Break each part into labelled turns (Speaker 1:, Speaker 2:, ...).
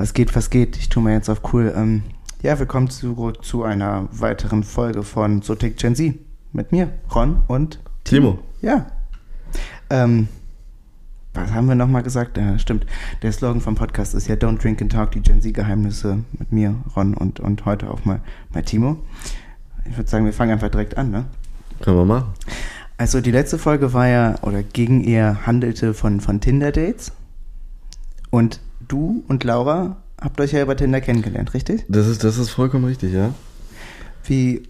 Speaker 1: Was geht, was geht? Ich tue mir jetzt auf cool. Ähm, ja, willkommen zurück zu einer weiteren Folge von So Tickt Gen Z. Mit mir, Ron und
Speaker 2: Timo.
Speaker 1: Ja. Ähm, was haben wir nochmal gesagt? Ja, stimmt. Der Slogan vom Podcast ist ja Don't Drink and Talk, die Gen Z-Geheimnisse mit mir, Ron und, und heute auch mal, mal Timo. Ich würde sagen, wir fangen einfach direkt an, ne?
Speaker 2: Können wir machen.
Speaker 1: Also die letzte Folge war ja, oder ging eher, handelte von, von Tinder-Dates. Und du und Laura habt euch ja über Tinder kennengelernt, richtig?
Speaker 2: Das ist, das ist vollkommen richtig, ja.
Speaker 1: Wie,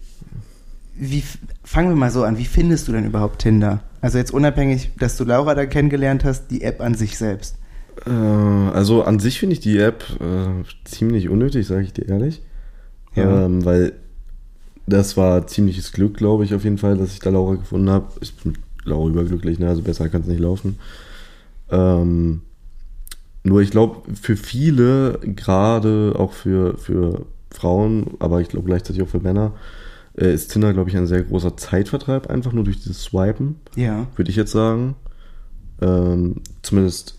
Speaker 1: wie, fangen wir mal so an, wie findest du denn überhaupt Tinder? Also jetzt unabhängig, dass du Laura da kennengelernt hast, die App an sich selbst.
Speaker 2: Äh, also an sich finde ich die App äh, ziemlich unnötig, sage ich dir ehrlich.
Speaker 1: Ja.
Speaker 2: Ähm, weil das war ziemliches Glück, glaube ich, auf jeden Fall, dass ich da Laura gefunden habe. Ich bin Laura überglücklich, ne? also besser kann es nicht laufen. Ähm, nur ich glaube, für viele, gerade auch für, für Frauen, aber ich glaube gleichzeitig auch für Männer, äh, ist Tinder, glaube ich, ein sehr großer Zeitvertreib, einfach nur durch dieses Swipen,
Speaker 1: Ja.
Speaker 2: würde ich jetzt sagen. Ähm, zumindest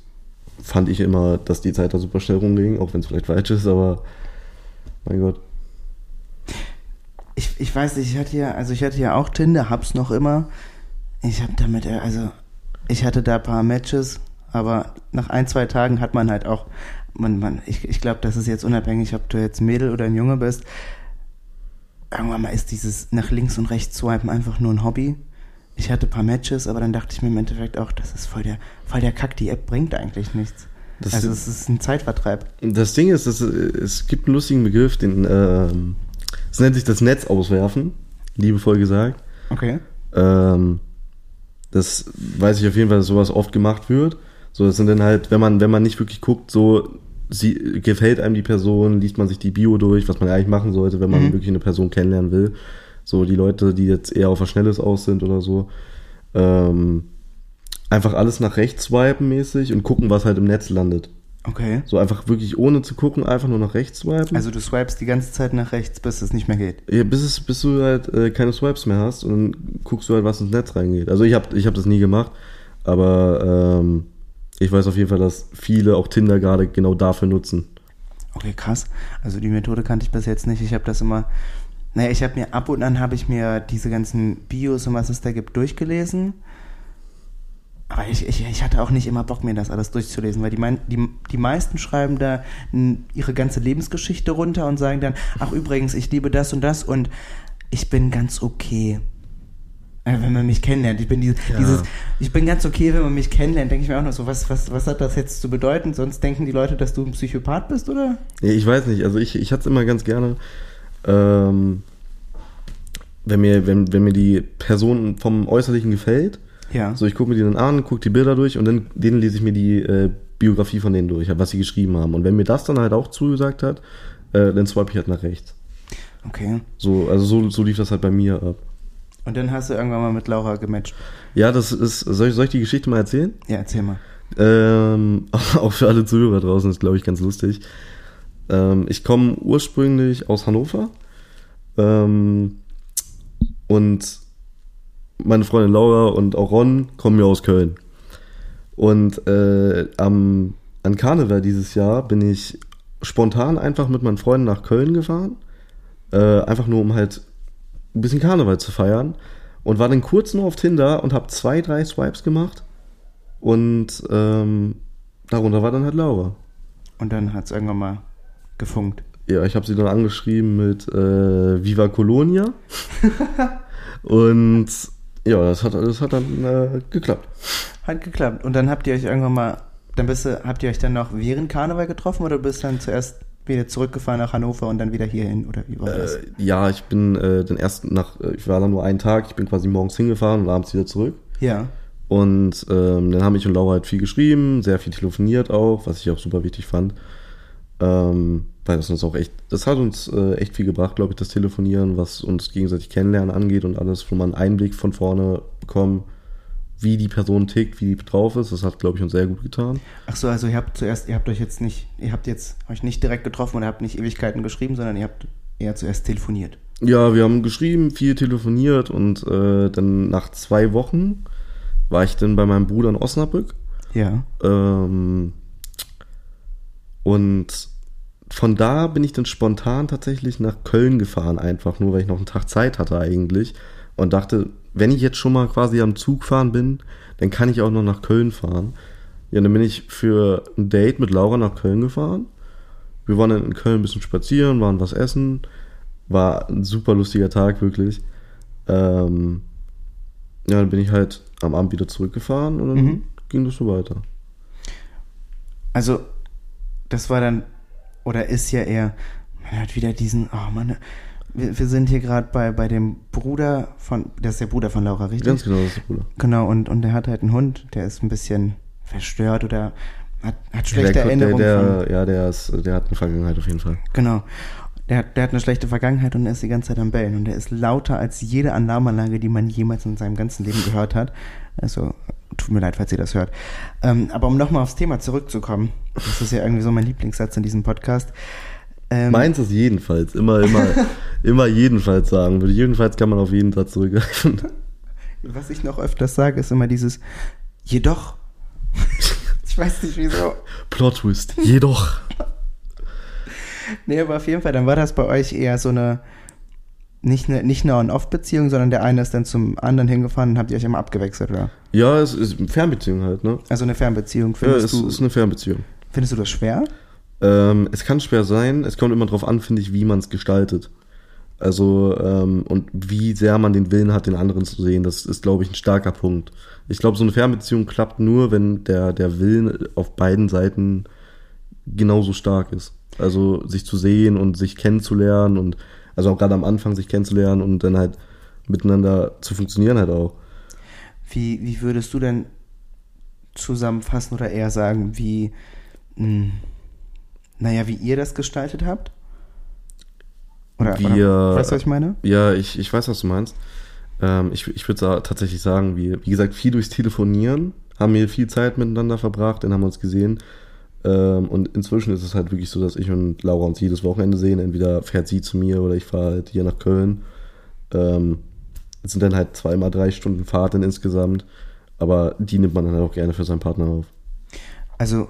Speaker 2: fand ich immer, dass die Zeit da super schnell rumging, auch wenn es vielleicht falsch ist, aber mein Gott.
Speaker 1: Ich, ich weiß nicht, ich hatte ja, also ich hatte ja auch Tinder, hab's noch immer. Ich hab damit, äh, also ich hatte da ein paar Matches, aber nach ein, zwei Tagen hat man halt auch, man, man, ich, ich glaube, das ist jetzt unabhängig, ob du jetzt ein Mädel oder ein Junge bist. Irgendwann mal ist dieses nach links und rechts swipen einfach nur ein Hobby. Ich hatte ein paar Matches, aber dann dachte ich mir im Endeffekt auch, das ist voll der, voll der Kack, die App bringt eigentlich nichts.
Speaker 2: Das
Speaker 1: also es ist ein Zeitvertreib.
Speaker 2: Das Ding ist, äh, es gibt einen lustigen Begriff, den, ähm, es nennt sich das Netz auswerfen, liebevoll gesagt.
Speaker 1: Okay.
Speaker 2: Ähm, das weiß ich auf jeden Fall, dass sowas oft gemacht wird. So, das sind dann halt, wenn man, wenn man nicht wirklich guckt, so, sie, gefällt einem die Person, liest man sich die Bio durch, was man eigentlich machen sollte, wenn man
Speaker 1: Mhm.
Speaker 2: wirklich eine Person kennenlernen will. So, die Leute, die jetzt eher auf was Schnelles aus sind oder so, ähm, einfach alles nach rechts swipen mäßig und gucken, was halt im Netz landet.
Speaker 1: Okay.
Speaker 2: So einfach wirklich ohne zu gucken, einfach nur nach rechts swipen.
Speaker 1: Also du swipest die ganze Zeit nach rechts, bis es nicht mehr geht.
Speaker 2: Ja, bis, es, bis du halt äh, keine Swipes mehr hast und dann guckst du halt, was ins Netz reingeht. Also ich habe ich hab das nie gemacht, aber ähm, ich weiß auf jeden Fall, dass viele auch Tinder gerade genau dafür nutzen.
Speaker 1: Okay, krass. Also die Methode kannte ich bis jetzt nicht. Ich habe das immer, naja, ich habe mir ab und an habe ich mir diese ganzen Bios und was es da gibt durchgelesen. Aber ich, ich, ich hatte auch nicht immer Bock, mir das alles durchzulesen, weil die, mein, die, die meisten schreiben da ihre ganze Lebensgeschichte runter und sagen dann, ach übrigens, ich liebe das und das und ich bin ganz okay. Äh, Wenn man mich kennenlernt, ich bin dieses,
Speaker 2: Ja.
Speaker 1: dieses, ich bin ganz okay, wenn man mich kennenlernt, denke ich mir auch noch so, was, was, was hat das jetzt zu bedeuten? Sonst denken die Leute, dass du ein Psychopath bist, oder?
Speaker 2: Ja, ich weiß nicht, also ich, ich hatte es immer ganz gerne, ähm, wenn, mir, wenn, wenn mir die Person vom Äußerlichen gefällt,
Speaker 1: Ja.
Speaker 2: so ich gucke mir die dann an, gucke die Bilder durch und dann denen lese ich mir die äh, Biografie von denen durch, was sie geschrieben haben. Und wenn mir das dann halt auch zugesagt hat, äh, dann swipe ich halt nach rechts.
Speaker 1: Okay.
Speaker 2: So, also so, so lief das halt bei mir ab.
Speaker 1: Und dann hast du irgendwann mal mit Laura gematcht.
Speaker 2: Ja, das ist. Soll ich, soll ich die Geschichte mal erzählen?
Speaker 1: Ja, erzähl mal.
Speaker 2: Ähm, auch für alle Zuhörer draußen ist, glaube ich, ganz lustig. Ähm, ich komme ursprünglich aus Hannover. Ähm, und meine Freundin Laura und auch Ron kommen ja aus Köln. Und äh, am, an Karneval dieses Jahr bin ich spontan einfach mit meinen Freunden nach Köln gefahren. Äh, einfach nur, um halt ein bisschen Karneval zu feiern. Und war dann kurz nur auf Tinder und habe zwei, drei Swipes gemacht. Und ähm, darunter war dann halt Laura.
Speaker 1: Und dann hat es irgendwann mal gefunkt.
Speaker 2: Ja, ich habe sie dann angeschrieben mit äh, Viva Colonia. und ja, das hat, das hat dann äh, geklappt.
Speaker 1: Hat geklappt. Und dann habt ihr euch irgendwann mal, dann bist du, habt ihr euch dann noch während Karneval getroffen oder bist dann zuerst wieder zurückgefahren nach Hannover und dann wieder hierhin? Oder wie war das?
Speaker 2: Äh, ja, ich bin äh, den ersten nach, äh, ich war da nur einen Tag, ich bin quasi morgens hingefahren und abends wieder zurück.
Speaker 1: ja.
Speaker 2: Und ähm, dann haben ich und Laura halt viel geschrieben, sehr viel telefoniert auch, was ich auch super wichtig fand. Ähm, weil das uns auch echt, das hat uns äh, echt viel gebracht, glaube ich, das Telefonieren, was uns gegenseitig kennenlernen angeht und alles, wo man einen Einblick von vorne bekommen, wie die Person tickt, wie die drauf ist. Das hat, glaube ich, uns sehr gut getan.
Speaker 1: Ach so, also ihr habt zuerst, ihr habt euch jetzt nicht, ihr habt jetzt euch nicht direkt getroffen oder habt nicht Ewigkeiten geschrieben, sondern ihr habt eher zuerst telefoniert.
Speaker 2: Ja, wir haben geschrieben, viel telefoniert und äh, dann nach zwei Wochen war ich dann bei meinem Bruder in Osnabrück
Speaker 1: Ja.
Speaker 2: Ähm, und von da bin ich dann spontan tatsächlich nach Köln gefahren, einfach nur, weil ich noch einen Tag Zeit hatte eigentlich. Und dachte, wenn ich jetzt schon mal quasi am Zug fahren bin, dann kann ich auch noch nach Köln fahren. Ja, dann bin ich für ein Date mit Laura nach Köln gefahren. Wir waren dann in Köln ein bisschen spazieren, waren was essen. War ein super lustiger Tag, wirklich. Ähm, ja, dann bin ich halt am Abend wieder zurückgefahren und dann
Speaker 1: Mhm.
Speaker 2: ging das so weiter.
Speaker 1: Also, das war dann, oder ist ja eher, man hat wieder diesen, oh Mann, wir, wir sind hier gerade bei, bei dem Bruder von, das ist der Bruder von Laura, richtig?
Speaker 2: Ganz genau, das ist der Bruder.
Speaker 1: Genau, und, und der hat halt einen Hund, der ist ein bisschen verstört oder hat, hat schlechte
Speaker 2: der,
Speaker 1: Erinnerungen
Speaker 2: der,
Speaker 1: von,
Speaker 2: der, Ja, der, ist, der hat eine Vergangenheit auf jeden Fall.
Speaker 1: Genau. Der, hat- der hat eine schlechte Vergangenheit und er ist die ganze Zeit am Bellen. Und der ist lauter als jede Alarmanlage, die man jemals in seinem ganzen Leben gehört hat. Also, tut mir leid, falls ihr das hört. Ähm, aber um nochmal aufs Thema zurückzukommen, das ist ja irgendwie so mein Lieblingssatz in diesem Podcast. Ähm,
Speaker 2: Meins ist jedenfalls. Immer, immer, immer jedenfalls sagen würde. Jedenfalls kann man auf jeden Satz zurückgreifen.
Speaker 1: was ich noch öfters sage, ist immer dieses Jedoch. ich weiß nicht wieso.
Speaker 2: Plot Twist. Jedoch.
Speaker 1: Nee, aber auf jeden Fall, dann war das bei euch eher so eine, nicht eine, nicht eine On-Off-Beziehung, sondern der eine ist dann zum anderen hingefahren und habt ihr euch immer abgewechselt, oder?
Speaker 2: Ja, es ist eine Fernbeziehung halt, ne?
Speaker 1: Also eine Fernbeziehung.
Speaker 2: Ja,
Speaker 1: Findest,
Speaker 2: es
Speaker 1: du,
Speaker 2: ist eine Fernbeziehung.
Speaker 1: findest du das schwer?
Speaker 2: Ähm, es kann schwer sein. Es kommt immer drauf an, finde ich, wie man es gestaltet. Also, ähm, und wie sehr man den Willen hat, den anderen zu sehen. Das ist, glaube ich, ein starker Punkt. Ich glaube, so eine Fernbeziehung klappt nur, wenn der, der Willen auf beiden Seiten genauso stark ist. Also, sich zu sehen und sich kennenzulernen und, also auch gerade am Anfang sich kennenzulernen und dann halt miteinander zu funktionieren halt auch.
Speaker 1: Wie, wie würdest du denn zusammenfassen oder eher sagen, wie, mh, naja, wie ihr das gestaltet habt? Oder,
Speaker 2: Wir-
Speaker 1: oder weißt du, was ich meine?
Speaker 2: Ja, ich, ich weiß, was du meinst. Ähm, ich ich würde sa tatsächlich sagen, wir, wie gesagt, viel durchs Telefonieren, haben wir viel Zeit miteinander verbracht, dann haben wir uns gesehen. Ähm, und inzwischen ist es halt wirklich so, dass ich und Laura uns jedes Wochenende sehen. Entweder fährt sie zu mir oder ich fahre halt hier nach Köln. Ähm, es sind dann halt zweimal drei Stunden Fahrt dann insgesamt. Aber die nimmt man dann halt auch gerne für seinen Partner auf.
Speaker 1: Also,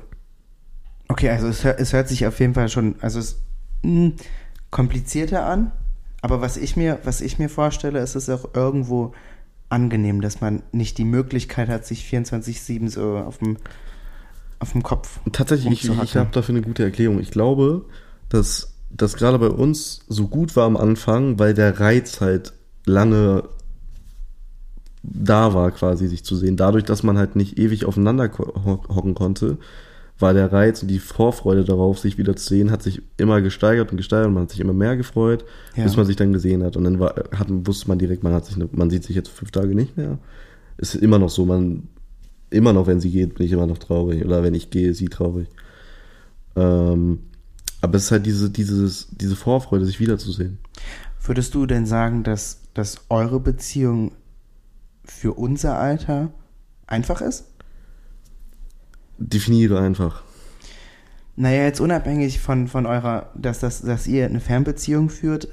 Speaker 1: okay, also es, es hört sich auf jeden Fall schon, also es mh, komplizierter an, aber was ich mir, was ich mir vorstelle, ist es auch irgendwo angenehm, dass man nicht die Möglichkeit hat, sich 24-7 so auf dem, auf dem Kopf.
Speaker 2: Tatsächlich, ich, ich habe dafür eine gute Erklärung. Ich glaube, dass das gerade bei uns so gut war am Anfang, weil der Reiz halt lange da war, quasi sich zu sehen. Dadurch, dass man halt nicht ewig aufeinander hocken konnte, war der Reiz und die Vorfreude darauf, sich wieder zu sehen, hat sich immer gesteigert und gesteigert und man hat sich immer mehr gefreut,
Speaker 1: Ja.
Speaker 2: bis man sich dann gesehen hat. Und dann war, hat, wusste man direkt, man hat sich, man sieht sich jetzt fünf Tage nicht mehr. Es ist immer noch so, man, immer noch, wenn sie geht, bin ich immer noch traurig. Oder wenn ich gehe, ist sie traurig. Ähm, aber es ist halt diese, dieses, diese Vorfreude, sich wiederzusehen.
Speaker 1: Würdest du denn sagen, dass, dass eure Beziehung für unser Alter einfach ist?
Speaker 2: Definiere einfach.
Speaker 1: Naja, jetzt unabhängig von, von eurer, dass, das, dass ihr eine Fernbeziehung führt,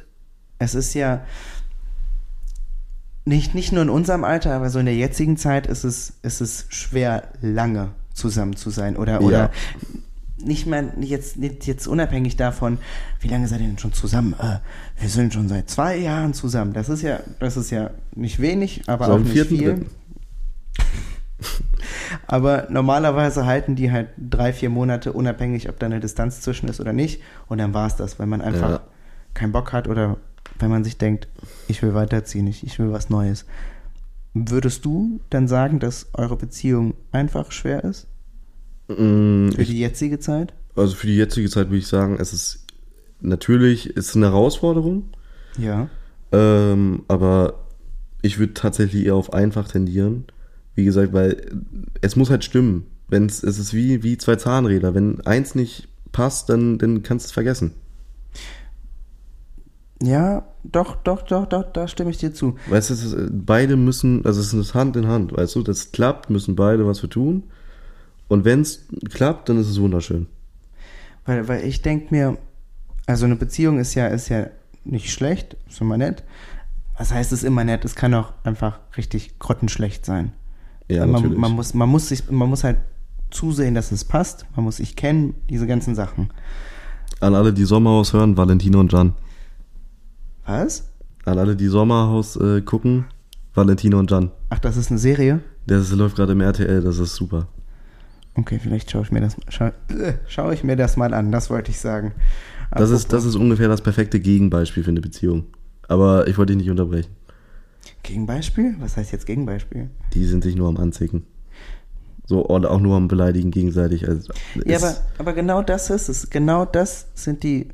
Speaker 1: es ist ja nicht, nicht nur in unserem Alter, aber so in der jetzigen Zeit ist es, ist es schwer, lange zusammen zu sein. Oder,
Speaker 2: Ja.
Speaker 1: oder nicht mehr jetzt, nicht jetzt unabhängig davon, wie lange seid ihr denn schon zusammen? Äh, wir sind schon seit zwei Jahren zusammen. Das ist ja, das ist ja nicht wenig, aber
Speaker 2: So
Speaker 1: auch nicht viel.
Speaker 2: Dritten.
Speaker 1: Aber normalerweise halten die halt drei, vier Monate unabhängig, ob da eine Distanz zwischen ist oder nicht. Und dann war es das, wenn man einfach
Speaker 2: Ja.
Speaker 1: keinen Bock hat oder wenn man sich denkt, ich will weiterziehen, ich, ich will was Neues. Würdest du dann sagen, dass eure Beziehung einfach schwer ist
Speaker 2: Mm,
Speaker 1: für
Speaker 2: ich,
Speaker 1: die jetzige Zeit?
Speaker 2: also für die jetzige Zeit würde ich sagen, es ist natürlich ist eine Herausforderung,
Speaker 1: Ja.
Speaker 2: ähm, aber ich würde tatsächlich eher auf einfach tendieren. Wie gesagt, weil es muss halt stimmen. Wenn es es ist wie, wie zwei Zahnräder. Wenn eins nicht passt, dann, dann kannst du es vergessen.
Speaker 1: Ja, doch, doch, doch, doch, da stimme ich dir zu.
Speaker 2: Weißt du, es ist, beide müssen, also es ist Hand in Hand, weißt du, das klappt, müssen beide was für tun. Und wenn es klappt, dann ist es wunderschön.
Speaker 1: Weil, weil ich denke mir, also eine Beziehung ist ja, ist ja nicht schlecht, ist immer nett. Was heißt es immer nett? Es kann auch einfach richtig grottenschlecht sein.
Speaker 2: Ja,
Speaker 1: man,
Speaker 2: natürlich.
Speaker 1: man, muss, man, muss sich, man muss halt zusehen, dass es passt. Man muss sich kennen, diese ganzen Sachen.
Speaker 2: An alle, die Sommerhaus hören, Valentino und Jan.
Speaker 1: Was?
Speaker 2: An alle, die Sommerhaus äh, gucken, Valentino und Jan.
Speaker 1: Ach, das ist eine Serie?
Speaker 2: Das läuft gerade im RTL, das ist super.
Speaker 1: Okay, vielleicht schaue ich mir das schau, äh, schaue ich mir das mal an, das wollte ich sagen.
Speaker 2: Das ist, das ist ungefähr das perfekte Gegenbeispiel für eine Beziehung. Aber ich wollte dich nicht unterbrechen.
Speaker 1: Gegenbeispiel? Was heißt jetzt Gegenbeispiel?
Speaker 2: Die sind sich nur am Anzicken. So, und auch nur am Beleidigen gegenseitig. Also,
Speaker 1: Ja, aber, aber genau das ist es. Genau das sind die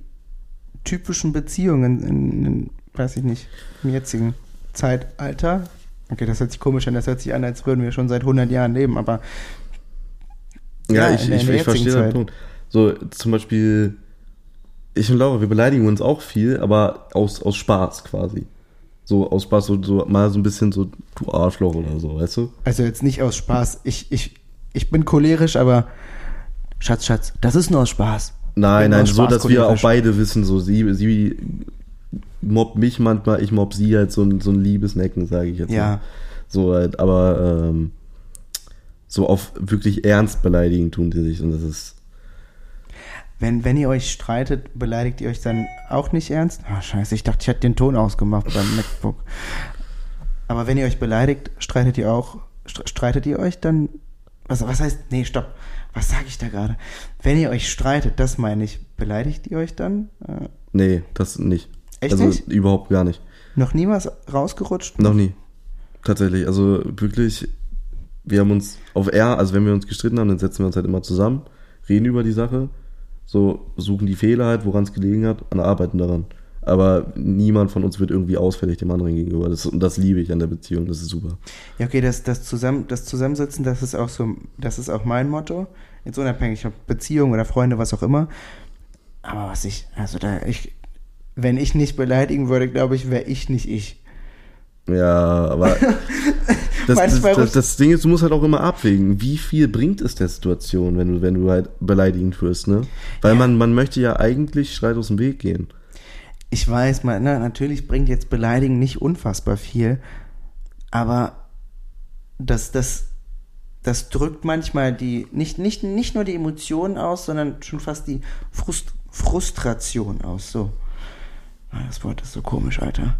Speaker 1: typischen Beziehungen in, in weiß ich nicht, im jetzigen Zeitalter. Okay, das hört sich komisch an, das hört sich an, als würden wir schon seit 100 Jahren leben, aber
Speaker 2: Ja,
Speaker 1: Ja,
Speaker 2: ich, ich, ich verstehe
Speaker 1: jetzigen
Speaker 2: den
Speaker 1: Zeit.
Speaker 2: Punkt. So, zum Beispiel, ich und Laura, wir beleidigen uns auch viel, aber aus, aus Spaß quasi. So aus Spaß, so, so mal so ein bisschen so, du Arschloch oder so, weißt du?
Speaker 1: also jetzt nicht aus Spaß. Ich, ich, ich bin cholerisch, aber Schatz, Schatz, das ist nur aus Spaß.
Speaker 2: Nein, nein,
Speaker 1: aus
Speaker 2: so,
Speaker 1: Spaß
Speaker 2: dass wir auch
Speaker 1: cholerisch.
Speaker 2: beide wissen, so, sie, sie mobbt mich manchmal, ich mobb sie halt so ein, so ein liebes Necken, sage ich jetzt
Speaker 1: Ja.
Speaker 2: mal. So halt, aber ähm, so auf wirklich ernst beleidigen tun die sich und das ist,
Speaker 1: Wenn, wenn ihr euch streitet, beleidigt ihr euch dann auch nicht ernst? Ah, scheiße, ich dachte, ich hätte den Ton ausgemacht beim MacBook. Aber wenn ihr euch beleidigt, streitet ihr auch, stre- streitet ihr euch dann, was, was heißt, nee, stopp, was sage ich da gerade? Wenn ihr euch streitet, das meine ich, beleidigt ihr euch dann? Äh,
Speaker 2: nee, das nicht.
Speaker 1: Echt
Speaker 2: also
Speaker 1: nicht?
Speaker 2: überhaupt gar nicht.
Speaker 1: noch nie was rausgerutscht?
Speaker 2: Noch nie. Tatsächlich. Also wirklich, wir haben uns auf R, also wenn wir uns gestritten haben, dann setzen wir uns halt immer zusammen, reden über die Sache, so suchen die Fehler halt, woran es gelegen hat, und arbeiten daran. Aber niemand von uns wird irgendwie ausfällig dem anderen gegenüber. Das, und das liebe ich an der Beziehung, das ist super.
Speaker 1: Ja, okay, das, das, zusammen, das Zusammensitzen, das ist auch so, das ist auch mein Motto. Jetzt unabhängig ob Beziehung oder Freunde, was auch immer. Aber was ich, also da, ich, wenn ich nicht beleidigen würde, glaube ich, wäre ich nicht ich.
Speaker 2: Ja, aber das, das, das, das Ding ist, du musst halt auch immer abwägen, wie viel bringt es der Situation, wenn du, wenn du halt beleidigend wirst, ne? Weil
Speaker 1: Ja.
Speaker 2: man, man möchte ja eigentlich Streit aus dem Weg gehen.
Speaker 1: Ich weiß, man, na, natürlich bringt jetzt Beleidigen nicht unfassbar viel, aber das, das, das drückt manchmal die, nicht, nicht, nicht nur die Emotionen aus, sondern schon fast die Frust, Frustration aus. So. Ah, Das Wort ist so komisch, Alter.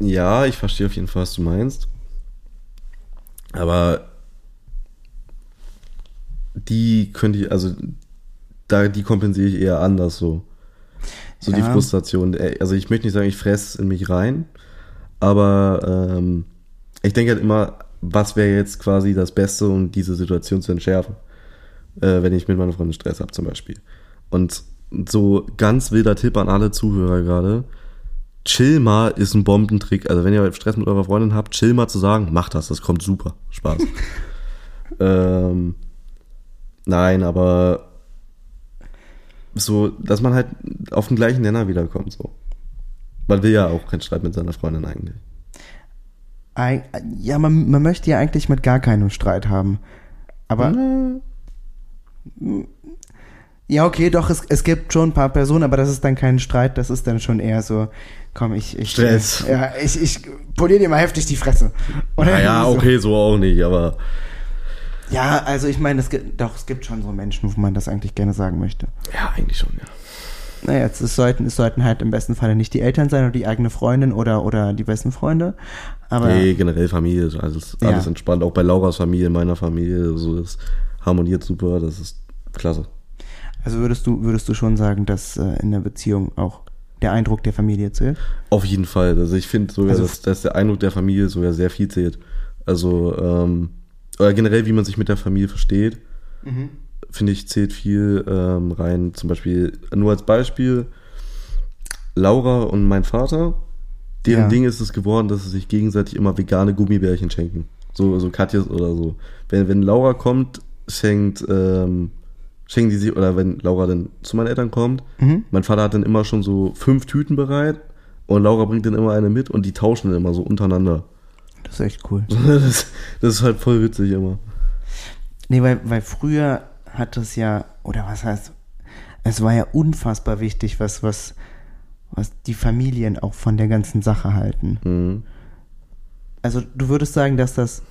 Speaker 2: Ja, ich verstehe auf jeden Fall, was du meinst. Aber die könnte ich, also da die kompensiere ich eher anders so. So die
Speaker 1: Ja.
Speaker 2: Frustration. Äh, Also ich möchte nicht sagen, ich fresse in mich rein, aber ähm, ich denke halt immer, was wäre jetzt quasi das Beste, um diese Situation zu entschärfen, äh, wenn ich mit meiner Freundin Stress habe zum Beispiel. Und so ganz wilder Tipp an alle Zuhörer gerade, chill mal ist ein Bombentrick. Also wenn ihr Stress mit eurer Freundin habt, chill mal zu sagen, macht das, das kommt super. Spaß. ähm, nein, aber so, dass man halt auf den gleichen Nenner wiederkommt, so. Man will ja auch keinen Streit mit seiner Freundin eigentlich.
Speaker 1: Eig ja, man, man möchte ja eigentlich mit gar keinem Streit haben. Aber
Speaker 2: Na,
Speaker 1: Ja, okay, doch, es, es gibt schon ein paar Personen, aber das ist dann kein Streit, das ist dann schon eher so, komm, ich, ich
Speaker 2: Stress.
Speaker 1: Ja, ich, ich polier dir mal heftig die Fresse. Oder
Speaker 2: naja,
Speaker 1: so.
Speaker 2: okay, so auch nicht, aber
Speaker 1: Ja, also ich meine, es gibt, doch, es gibt schon so Menschen, wo man das eigentlich gerne sagen möchte.
Speaker 2: ja, eigentlich schon, ja.
Speaker 1: Naja, jetzt, es sollten, es sollten halt im besten Falle nicht die Eltern sein oder die eigene Freundin oder, oder die besten Freunde. Aber
Speaker 2: Nee, generell Familie ist alles,
Speaker 1: Ja.
Speaker 2: alles entspannt. Auch bei Lauras Familie, meiner Familie, so das harmoniert super, das ist klasse.
Speaker 1: Also würdest du, würdest du schon sagen, dass äh, in der Beziehung auch der Eindruck der Familie zählt?
Speaker 2: Auf jeden Fall. Also ich finde sogar,
Speaker 1: Also-
Speaker 2: dass, dass der Eindruck der Familie sogar sehr viel zählt. Also, ähm, oder generell, wie man sich mit der Familie versteht, finde ich, zählt viel ähm, rein. Zum Beispiel, nur als Beispiel, Laura und mein Vater, deren
Speaker 1: Ja.
Speaker 2: Ding ist es geworden, dass sie sich gegenseitig immer vegane Gummibärchen schenken. So, so Katjes oder so. Wenn, wenn Laura kommt, schenkt, ähm, schenken die sich, oder wenn Laura dann zu meinen Eltern kommt,
Speaker 1: Mhm.
Speaker 2: mein Vater hat dann immer schon so fünf Tüten bereit und Laura bringt dann immer eine mit und die tauschen dann immer so untereinander.
Speaker 1: Das ist echt cool.
Speaker 2: Das, das ist halt voll witzig immer.
Speaker 1: Nee, weil, weil früher hat es ja, oder was heißt, es war ja unfassbar wichtig, was, was, was die Familien auch von der ganzen Sache halten.
Speaker 2: Mhm.
Speaker 1: Also du würdest sagen, dass das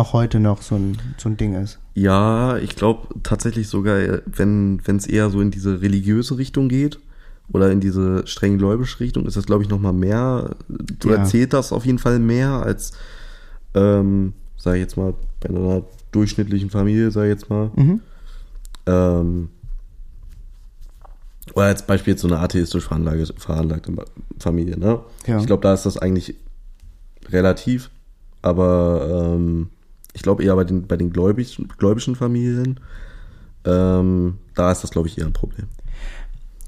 Speaker 1: auch heute noch so ein, so ein Ding ist.
Speaker 2: Ja, ich glaube tatsächlich sogar, wenn es eher so in diese religiöse Richtung geht oder in diese streng gläubische Richtung, ist das, glaube ich, nochmal mehr, du
Speaker 1: Ja.
Speaker 2: erzählt das auf jeden Fall mehr als, ähm, sag ich jetzt mal, bei einer durchschnittlichen Familie, sag ich jetzt mal.
Speaker 1: Mhm.
Speaker 2: Ähm, oder als Beispiel jetzt so eine atheistisch veranlagte, veranlagte Familie, ne?
Speaker 1: Ja.
Speaker 2: Ich glaube, da ist das eigentlich relativ, aber ähm, ich glaube eher bei den, bei den gläubischen, gläubischen Familien, ähm, da ist das, glaube ich, eher ein Problem.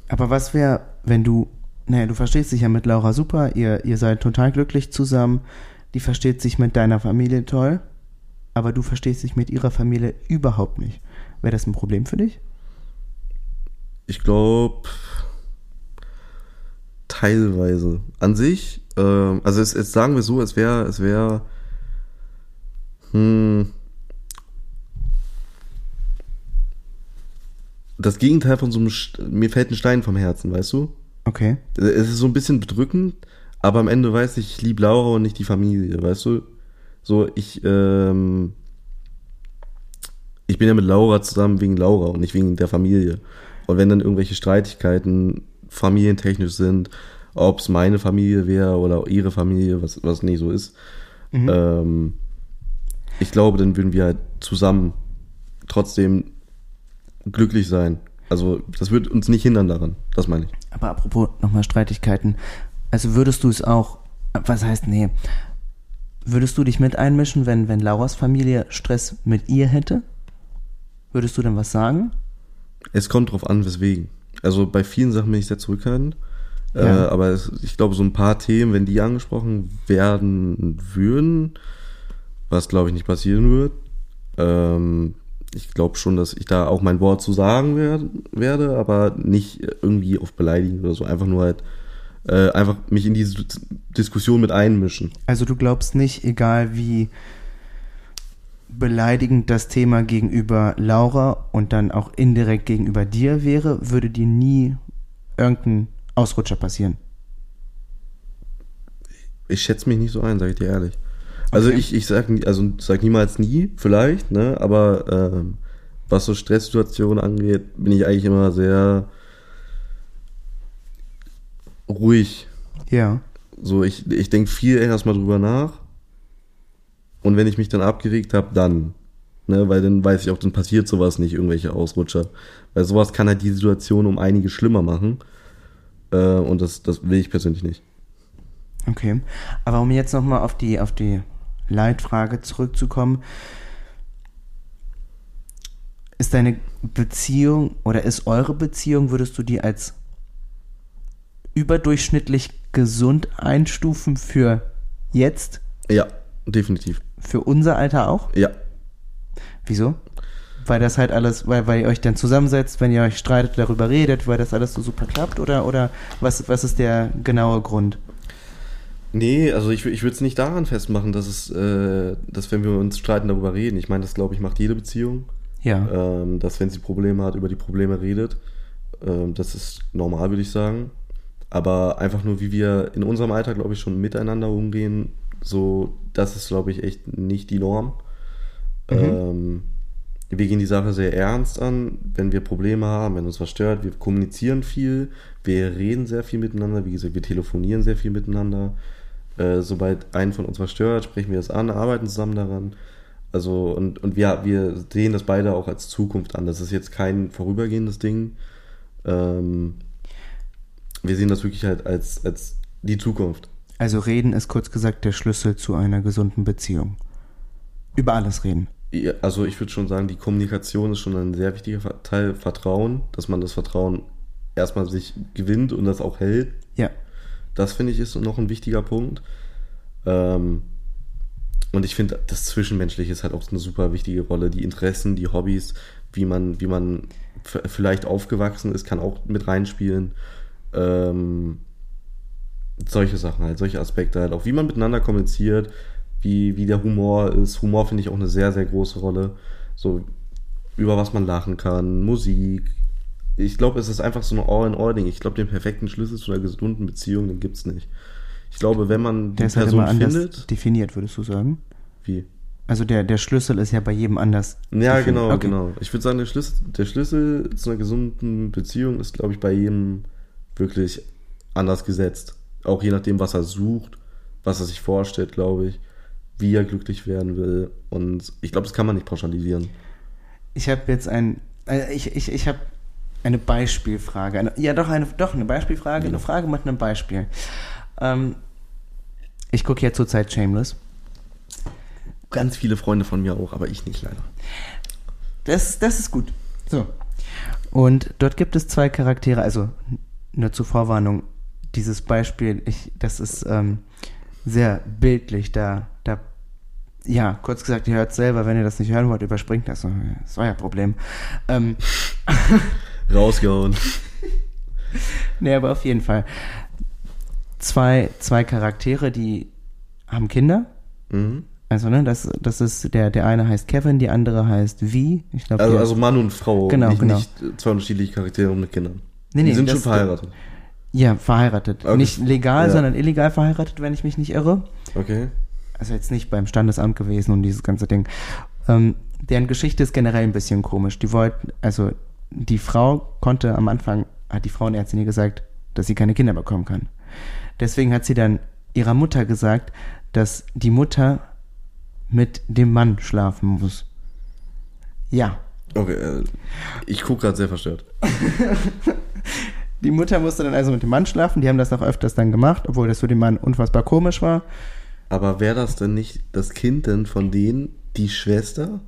Speaker 1: Aber was wäre, wenn du, naja, du verstehst dich ja mit Laura super, ihr, ihr seid total glücklich zusammen, die versteht sich mit deiner Familie toll, aber du verstehst dich mit ihrer Familie überhaupt nicht. Wäre das ein Problem für dich?
Speaker 2: Ich glaube, teilweise. An sich, ähm, also es sagen wir so, es wäre, es wäre, hm, das Gegenteil von so einem, St- mir fällt ein Stein vom Herzen, weißt du?
Speaker 1: Okay.
Speaker 2: Es ist so ein bisschen bedrückend, aber am Ende weiß ich, ich liebe Laura und nicht die Familie, weißt du? So, ich, ähm, ich bin ja mit Laura zusammen wegen Laura und nicht wegen der Familie. Und wenn dann irgendwelche Streitigkeiten familientechnisch sind, ob es meine Familie wäre oder ihre Familie, was, was nicht so ist, ähm, ich glaube, dann würden wir halt zusammen trotzdem glücklich sein. Also, das wird uns nicht hindern daran, das meine ich.
Speaker 1: Aber apropos nochmal Streitigkeiten. Also würdest du es auch, was heißt, nee, würdest du dich mit einmischen, wenn, wenn Lauras Familie Stress mit ihr hätte? Würdest du denn was sagen?
Speaker 2: Es kommt drauf an, weswegen. Also bei vielen Sachen bin ich sehr zurückhaltend.
Speaker 1: Ja.
Speaker 2: Äh, aber es, ich glaube, so ein paar Themen, wenn die angesprochen werden würden, was glaube ich nicht passieren wird, ähm, ich glaube schon, dass ich da auch mein Wort zu sagen werde, werde aber nicht irgendwie auf beleidigen oder so. Einfach nur halt, äh, einfach mich in diese Diskussion mit einmischen.
Speaker 1: Also du glaubst nicht, egal wie beleidigend das Thema gegenüber Laura und dann auch indirekt gegenüber dir wäre, würde dir nie irgendein Ausrutscher passieren.
Speaker 2: Ich schätze mich nicht so ein, sage ich dir ehrlich. Also
Speaker 1: Okay.
Speaker 2: ich, ich sag, also sag niemals nie, vielleicht, ne? Aber ähm, was so Stresssituationen angeht, bin ich eigentlich immer sehr ruhig.
Speaker 1: Ja.
Speaker 2: So, ich, ich denke viel erstmal drüber nach. Und wenn ich mich dann abgeregt habe, dann. Ne, weil dann weiß ich auch, dann passiert sowas nicht, irgendwelche Ausrutscher. Weil sowas kann halt die Situation um einige schlimmer machen. Äh, und das, das will ich persönlich nicht.
Speaker 1: Okay. Aber um jetzt nochmal auf die, auf die Leitfrage zurückzukommen. Ist deine Beziehung oder ist eure Beziehung, würdest du die als überdurchschnittlich gesund einstufen für jetzt?
Speaker 2: Ja, definitiv.
Speaker 1: Für unser Alter auch?
Speaker 2: Ja,
Speaker 1: Wieso? Weil das halt alles, weil, weil ihr euch dann zusammensetzt, wenn ihr euch streitet, darüber redet, weil das alles so super klappt? Oder, oder was, was ist der genaue Grund?
Speaker 2: Nee, also ich, ich würde es nicht daran festmachen, dass es, äh, dass wenn wir uns streiten, darüber reden. Ich meine, das glaube ich macht jede Beziehung,
Speaker 1: Ja.
Speaker 2: ähm, dass wenn sie Probleme hat, über die Probleme redet. Ähm, das ist normal, würde ich sagen. Aber einfach nur, wie wir in unserem Alter, glaube ich, schon miteinander umgehen, so, das ist, glaube ich, echt nicht die Norm. Ähm, wir gehen die Sache sehr ernst an, wenn wir Probleme haben, wenn uns was stört. Wir kommunizieren viel, wir reden sehr viel miteinander. Wie gesagt, wir telefonieren sehr viel miteinander. Äh, sobald einen von uns was stört, sprechen wir es an, arbeiten zusammen daran. Also, und, und wir, wir sehen das beide auch als Zukunft an. Das ist jetzt kein vorübergehendes Ding. Ähm, wir sehen das wirklich halt als, als die Zukunft.
Speaker 1: Also reden ist kurz gesagt der Schlüssel zu einer gesunden Beziehung. Über alles reden.
Speaker 2: Ja, Also ich würde schon sagen, die Kommunikation ist schon ein sehr wichtiger Teil Vertrauen, dass man das Vertrauen erstmal sich gewinnt und das auch hält.
Speaker 1: Ja.
Speaker 2: Das finde ich ist noch ein wichtiger Punkt. Ähm, und ich finde, das Zwischenmenschliche ist halt auch eine super wichtige Rolle. Die Interessen, die Hobbys, wie man, wie man vielleicht aufgewachsen ist, kann auch mit reinspielen. Ähm, solche Sachen halt, solche Aspekte halt, auch wie man miteinander kommuniziert, wie, wie der Humor ist. Humor finde ich auch eine sehr, sehr große Rolle. So, über was man lachen kann, Musik. Ich glaube, es ist einfach so ein All-in-All-Ding. Ich glaube, den perfekten Schlüssel zu einer gesunden Beziehung, den gibt's nicht. Ich glaube, wenn man die
Speaker 1: halt
Speaker 2: Person
Speaker 1: anders
Speaker 2: findet,
Speaker 1: definiert, würdest du sagen?
Speaker 2: wie?
Speaker 1: Also der, der Schlüssel ist ja bei jedem anders.
Speaker 2: Ja,
Speaker 1: finden.
Speaker 2: genau,
Speaker 1: Okay.
Speaker 2: genau. Ich würde sagen, der Schlüssel, der Schlüssel zu einer gesunden Beziehung ist, glaube ich, bei jedem wirklich anders gesetzt. Auch je nachdem, was er sucht, was er sich vorstellt, glaube ich, wie er glücklich werden will. Und ich glaube, das kann man nicht pauschalisieren.
Speaker 1: Ich habe jetzt ein, äh, ich, ich, ich habe eine Beispielfrage. Eine, ja, doch, eine, doch, eine Beispielfrage, eine Frage mit einem Beispiel. Ähm, ich gucke ja zurzeit Shameless.
Speaker 2: Ganz viele Freunde von mir auch, aber ich nicht leider.
Speaker 1: Das, das ist gut. So. Und dort gibt es zwei Charaktere, also nur zur Vorwarnung, dieses Beispiel, ich, das ist ähm, sehr bildlich, da, da, ja, kurz gesagt, ihr hört selber, wenn ihr das nicht hören wollt, überspringt das, das ist euer Problem. Ähm,
Speaker 2: Rausgehauen.
Speaker 1: nee, aber auf jeden Fall. Zwei, zwei Charaktere, die haben Kinder.
Speaker 2: Mhm.
Speaker 1: Also, ne, das, das ist, der, der eine heißt Kevin, die andere heißt Vi. Ich glaube,
Speaker 2: Also, also Mann und Frau,
Speaker 1: Genau,
Speaker 2: nicht,
Speaker 1: genau.
Speaker 2: nicht zwei unterschiedliche Charaktere mit Kindern.
Speaker 1: Nee,
Speaker 2: Die
Speaker 1: nee,
Speaker 2: sind
Speaker 1: das-
Speaker 2: schon verheiratet.
Speaker 1: ja, verheiratet.
Speaker 2: Okay.
Speaker 1: Nicht legal,
Speaker 2: Ja.
Speaker 1: sondern illegal verheiratet, wenn ich mich nicht irre.
Speaker 2: Okay.
Speaker 1: also jetzt nicht beim Standesamt gewesen und dieses ganze Ding. Ähm, deren Geschichte ist generell ein bisschen komisch. Die wollten, also die Frau konnte am Anfang, hat die Frauenärztin ihr gesagt, dass sie keine Kinder bekommen kann. Deswegen hat sie dann ihrer Mutter gesagt, dass die Mutter mit dem Mann schlafen muss. Ja.
Speaker 2: Okay, äh, ich gucke gerade sehr verstört.
Speaker 1: Die Mutter musste dann also mit dem Mann schlafen. Die haben das auch öfters dann gemacht, obwohl das für den Mann unfassbar komisch war.
Speaker 2: Aber wäre das denn nicht das Kind denn von denen, die Schwester?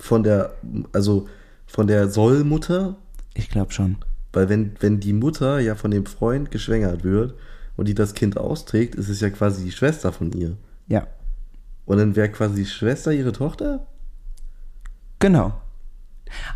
Speaker 2: Von der, also von der Sollmutter?
Speaker 1: Ich glaube schon.
Speaker 2: Weil wenn, wenn die Mutter ja von dem Freund geschwängert wird und die das Kind austrägt, ist es ja quasi die Schwester von ihr.
Speaker 1: Ja.
Speaker 2: Und dann wäre quasi die Schwester ihre Tochter?
Speaker 1: Genau.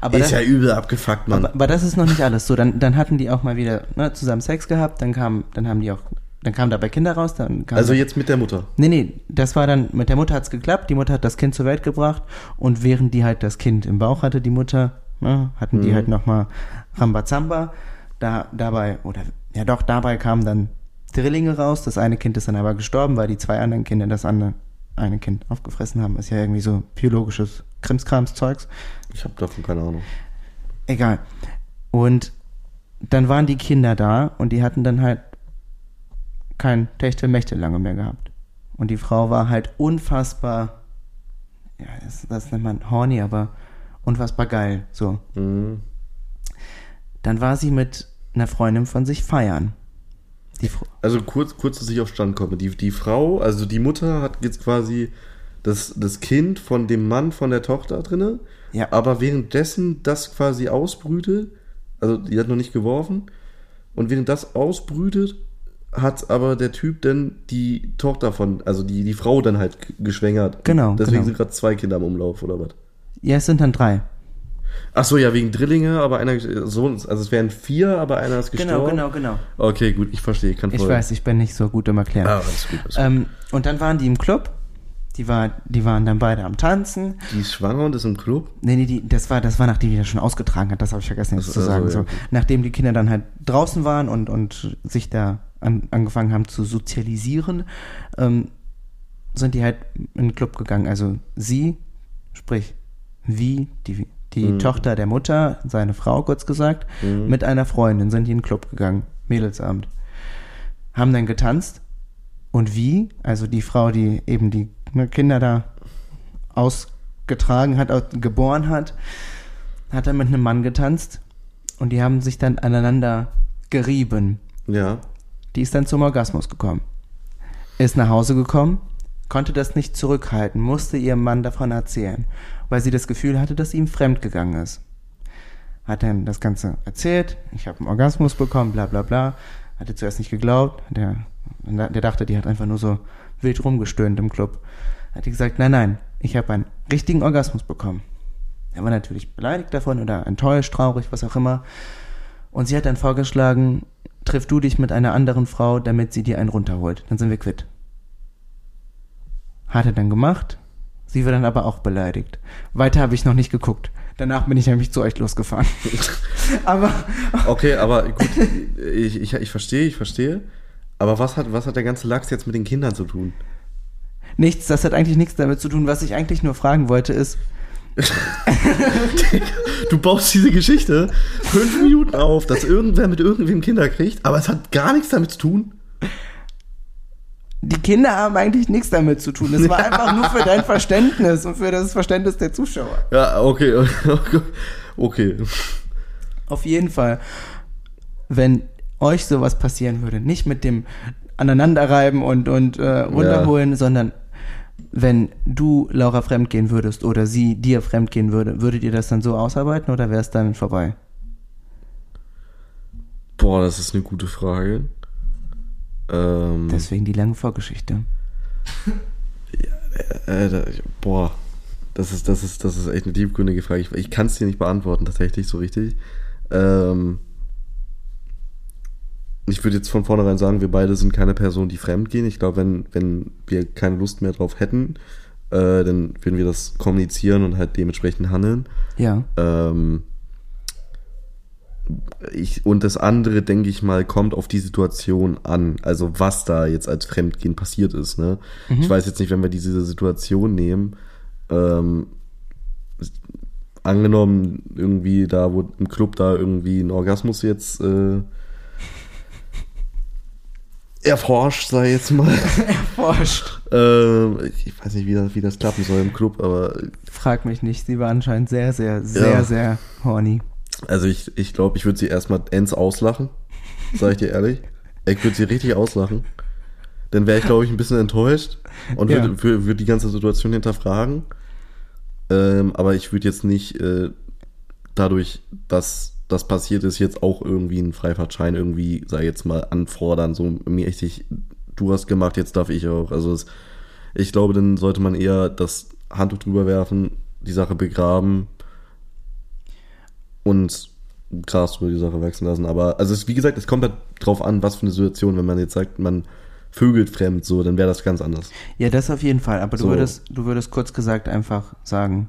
Speaker 1: Aber
Speaker 2: ist
Speaker 1: das-
Speaker 2: ja übel abgefuckt, Mann.
Speaker 1: Aber, aber das ist noch nicht alles. So, dann, dann hatten die auch mal wieder ne, zusammen Sex gehabt, dann kam, dann haben die auch, dann kamen dabei Kinder raus, dann
Speaker 2: also jetzt mit der Mutter.
Speaker 1: Nee, nee, das war dann, mit der Mutter hat's geklappt, die Mutter hat das Kind zur Welt gebracht und während die halt das Kind im Bauch hatte, die Mutter, ne, hatten die
Speaker 2: Mhm.
Speaker 1: halt nochmal Rambazamba. Da, dabei, oder ja doch, dabei kamen dann Drillinge raus. Das eine Kind ist dann aber gestorben, weil die zwei anderen Kinder das andere eine Kind aufgefressen haben. Ist ja irgendwie so biologisches Krimskrams-Zeugs.
Speaker 2: Ich habe davon keine Ahnung.
Speaker 1: Egal. Und dann waren die Kinder da und die hatten dann halt kein Techtelmechtel lange mehr gehabt. Und die Frau war halt unfassbar, ja, das, das nennt man horny, aber unfassbar geil. So.
Speaker 2: Mhm.
Speaker 1: Dann war sie mit einer Freundin von sich feiern.
Speaker 2: Also kurz, kurz, dass ich auf Stand komme. Die, die Frau, also die Mutter hat jetzt quasi das, das Kind von dem Mann von der Tochter drinne,
Speaker 1: Ja.
Speaker 2: aber währenddessen das quasi ausbrütet, also die hat noch nicht geworfen, und während das ausbrütet, hat aber der Typ dann die Tochter von, also die, die Frau dann halt geschwängert.
Speaker 1: Genau,
Speaker 2: Deswegen
Speaker 1: genau.
Speaker 2: sind gerade zwei Kinder im Umlauf, oder was?
Speaker 1: Ja, es sind dann drei.
Speaker 2: Ach so, ja, wegen Drillinge, aber einer, so, also es wären vier, aber einer ist gestorben.
Speaker 1: Genau, genau, genau.
Speaker 2: Okay, gut, ich verstehe, ich kann
Speaker 1: Ich weiß, ich bin nicht so gut im Erklären.
Speaker 2: Ah, alles gut, alles gut.
Speaker 1: Ähm, und dann waren die im Club. Die, war, die waren dann beide am Tanzen.
Speaker 2: Die ist schwanger und ist im Club?
Speaker 1: Nee, nee, die, das war, das war, nachdem die das schon ausgetragen hat, das habe ich vergessen jetzt
Speaker 2: Ach
Speaker 1: zu sagen.
Speaker 2: ja,
Speaker 1: So. Nachdem die Kinder dann halt draußen waren und, und sich da an, angefangen haben zu sozialisieren, ähm, sind die halt in den Club gegangen. Also sie, sprich, wie, die, die
Speaker 2: Mhm.
Speaker 1: Tochter der Mutter, seine Frau kurz gesagt,
Speaker 2: Mhm.
Speaker 1: mit einer Freundin sind die in den Club gegangen, Mädelsabend. Haben dann getanzt und wie, also die Frau, die eben die ne, Kinder da ausgetragen hat, geboren hat, hat dann mit einem Mann getanzt und die haben sich dann aneinander gerieben.
Speaker 2: Ja.
Speaker 1: Die ist dann zum Orgasmus gekommen. Ist nach Hause gekommen, konnte das nicht zurückhalten, musste ihrem Mann davon erzählen, weil sie das Gefühl hatte, dass sie ihm fremd gegangen ist. Hat dann das Ganze erzählt, ich habe einen Orgasmus bekommen, bla bla bla. Hatte zuerst nicht geglaubt, der, der dachte, die hat einfach nur so wild rumgestöhnt im Club. Hat die gesagt, nein, nein, ich habe einen richtigen Orgasmus bekommen. Er war natürlich beleidigt davon oder enttäuscht, traurig, was auch immer. Und sie hat dann vorgeschlagen, triff du dich mit einer anderen Frau, damit sie dir einen runterholt. Dann sind wir quitt. Hat er dann gemacht. Sie war dann aber auch beleidigt. Weiter habe ich noch nicht geguckt. Danach bin ich nämlich zu euch losgefahren. aber
Speaker 2: Okay, aber gut, ich, ich, ich verstehe, ich verstehe. Aber was hat, was hat der ganze Lachs jetzt mit den Kindern zu tun?
Speaker 1: Nichts, das hat eigentlich nichts damit zu tun. Was ich eigentlich nur fragen wollte ist,
Speaker 2: Du baust diese Geschichte fünf Minuten auf, dass irgendwer mit irgendwem Kinder kriegt, aber es hat gar nichts damit zu tun.
Speaker 1: Die Kinder haben eigentlich nichts damit zu tun. Es war einfach nur für dein Verständnis und für das Verständnis der Zuschauer.
Speaker 2: Ja, okay, okay.
Speaker 1: Auf jeden Fall, wenn euch sowas passieren würde, nicht mit dem Aneinanderreiben und, und äh, runterholen, sondern wenn du Laura fremdgehen würdest oder sie dir fremdgehen würde, würdet ihr das dann so ausarbeiten oder wäre es dann vorbei?
Speaker 2: Boah, das ist eine gute Frage. Ähm,
Speaker 1: Deswegen die lange Vorgeschichte.
Speaker 2: äh, da, boah, das ist, das ist, das ist echt eine tiefgründige Frage. Ich, ich kann es dir nicht beantworten, tatsächlich, so richtig. Ähm, ich würde jetzt von vornherein sagen, wir beide sind keine Personen, die fremd gehen. Ich glaube, wenn, wenn wir keine Lust mehr drauf hätten, äh, dann würden wir das kommunizieren und halt dementsprechend handeln.
Speaker 1: Ja.
Speaker 2: Ähm, ich, und das andere, denke ich mal, kommt auf die Situation an. Also was da jetzt als Fremdgehen passiert ist. Ne? Ich weiß jetzt nicht, wenn wir diese Situation nehmen, ähm, angenommen, irgendwie da, wo im Club da irgendwie ein Orgasmus jetzt äh, erforscht, sei jetzt mal.
Speaker 1: Forscht.
Speaker 2: ähm, ich weiß nicht, wie das, wie das klappen soll im Club, aber
Speaker 1: Frag mich nicht, sie war anscheinend sehr, sehr, sehr,
Speaker 2: Ja.
Speaker 1: sehr horny.
Speaker 2: Also ich glaube, ich, glaub, ich würde sie erstmal ends auslachen, sage ich dir ehrlich. Ich würde sie richtig auslachen. Dann wäre ich, glaube ich, ein bisschen enttäuscht und
Speaker 1: Ja.
Speaker 2: würde würd, würd die ganze Situation hinterfragen. Ähm, aber ich würde jetzt nicht äh, dadurch, dass das passiert ist, jetzt auch irgendwie einen Freifahrtschein irgendwie, sag ich jetzt mal, anfordern. So mir richtig, du hast gemacht, jetzt darf ich auch. Also es, ich glaube, dann sollte man eher das Handtuch drüber werfen, die Sache begraben und Gras über die Sache wachsen lassen. Aber, also es, wie gesagt, es kommt halt drauf an, was für eine Situation, wenn man jetzt sagt, man vögelt fremd, so, dann wäre das ganz anders.
Speaker 1: Ja, das auf jeden Fall. Aber du
Speaker 2: So.
Speaker 1: würdest, du würdest kurz gesagt einfach sagen,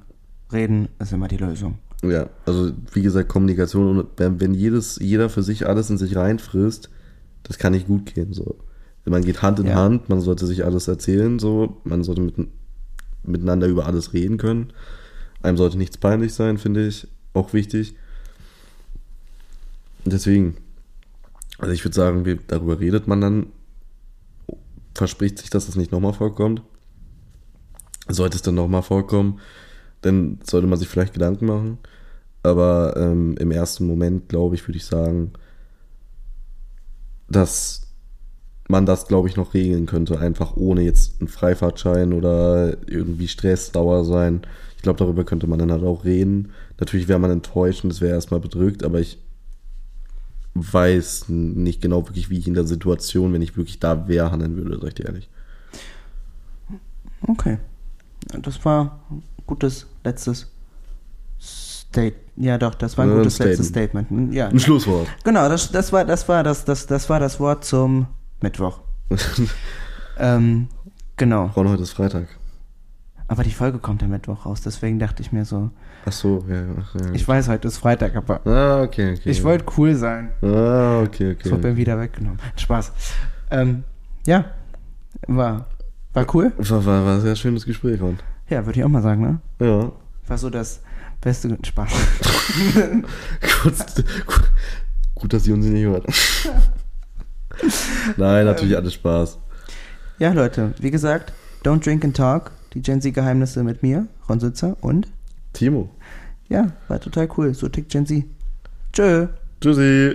Speaker 1: reden ist immer die Lösung.
Speaker 2: Ja, also wie gesagt, Kommunikation und wenn, wenn jedes, jeder für sich alles in sich reinfrisst, das kann nicht gut gehen. So. Man geht Hand in
Speaker 1: Ja.
Speaker 2: Hand, man sollte sich alles erzählen, so, man sollte mit, miteinander über alles reden können. Einem sollte nichts peinlich sein, finde ich. Auch wichtig. Deswegen, also ich würde sagen, wir, darüber redet man dann, verspricht sich, dass das nicht nochmal vorkommt. Sollte es dann nochmal vorkommen, dann sollte man sich vielleicht Gedanken machen. Aber ähm, im ersten Moment, glaube ich, würde ich sagen, dass man das, glaube ich, noch regeln könnte, einfach ohne jetzt einen Freifahrtschein oder irgendwie Stress, Dauer sein. Ich glaube, darüber könnte man dann halt auch reden. Natürlich wäre man enttäuscht und es wäre erstmal bedrückt, aber ich weiß nicht genau wirklich, wie ich in der Situation, wenn ich wirklich da wäre, handeln würde, sag ich dir ehrlich.
Speaker 1: Okay. Das war ein gutes letztes State. Ja, doch, das war ein gutes
Speaker 2: Statement.
Speaker 1: letztes Statement. Hm, Ja.
Speaker 2: Ein Schlusswort.
Speaker 1: Genau, das, das war, das war das, das, das war das Wort zum Mittwoch. ähm, genau.
Speaker 2: Ron, heute ist Freitag.
Speaker 1: Aber die Folge kommt am Mittwoch raus, deswegen dachte ich mir so,
Speaker 2: Ach so, ja. Ach, ja.
Speaker 1: ich weiß, heute ist Freitag, aber
Speaker 2: ah, okay, okay.
Speaker 1: ich wollte cool sein.
Speaker 2: Ah, okay,
Speaker 1: Das wurde
Speaker 2: okay.
Speaker 1: mir wieder weggenommen. Spaß. Ähm, ja, war, war cool.
Speaker 2: War, war, war ein sehr schönes Gespräch, Ron.
Speaker 1: Ja, würde ich auch mal sagen, ne?
Speaker 2: Ja.
Speaker 1: War so das beste Spaß.
Speaker 2: Kurz, gut, gut, dass sie uns nicht hört. Nein, natürlich alles Spaß.
Speaker 1: Ja, Leute, wie gesagt, Don't Drink and Talk, die Gen Z Geheimnisse mit mir, Ron Sitzer und
Speaker 2: Timo.
Speaker 1: ja, war total cool. So tickt Gen Z. Tschö.
Speaker 2: Tschüssi.